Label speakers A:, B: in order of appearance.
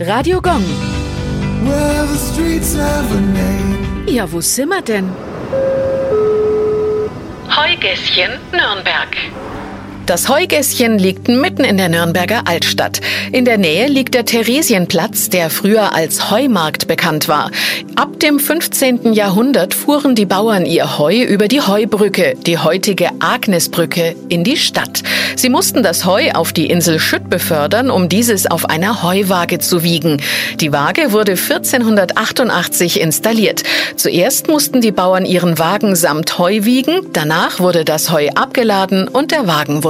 A: Radio Gong.
B: Well, the streets have a name.
A: Ja, wo sind wir denn?
C: Heugässchen, Nürnberg.
A: Das Heugässchen liegt mitten in der Nürnberger Altstadt. In der Nähe liegt der Theresienplatz, der früher als Heumarkt bekannt war. Ab dem 15. Jahrhundert fuhren die Bauern ihr Heu über die Heubrücke, die heutige Agnesbrücke, in die Stadt. Sie mussten das Heu auf die Insel Schütt befördern, um dieses auf einer Heuwaage zu wiegen. Die Waage wurde 1488 installiert. Zuerst mussten die Bauern ihren Wagen samt Heu wiegen, danach wurde das Heu abgeladen und der Wagen wurde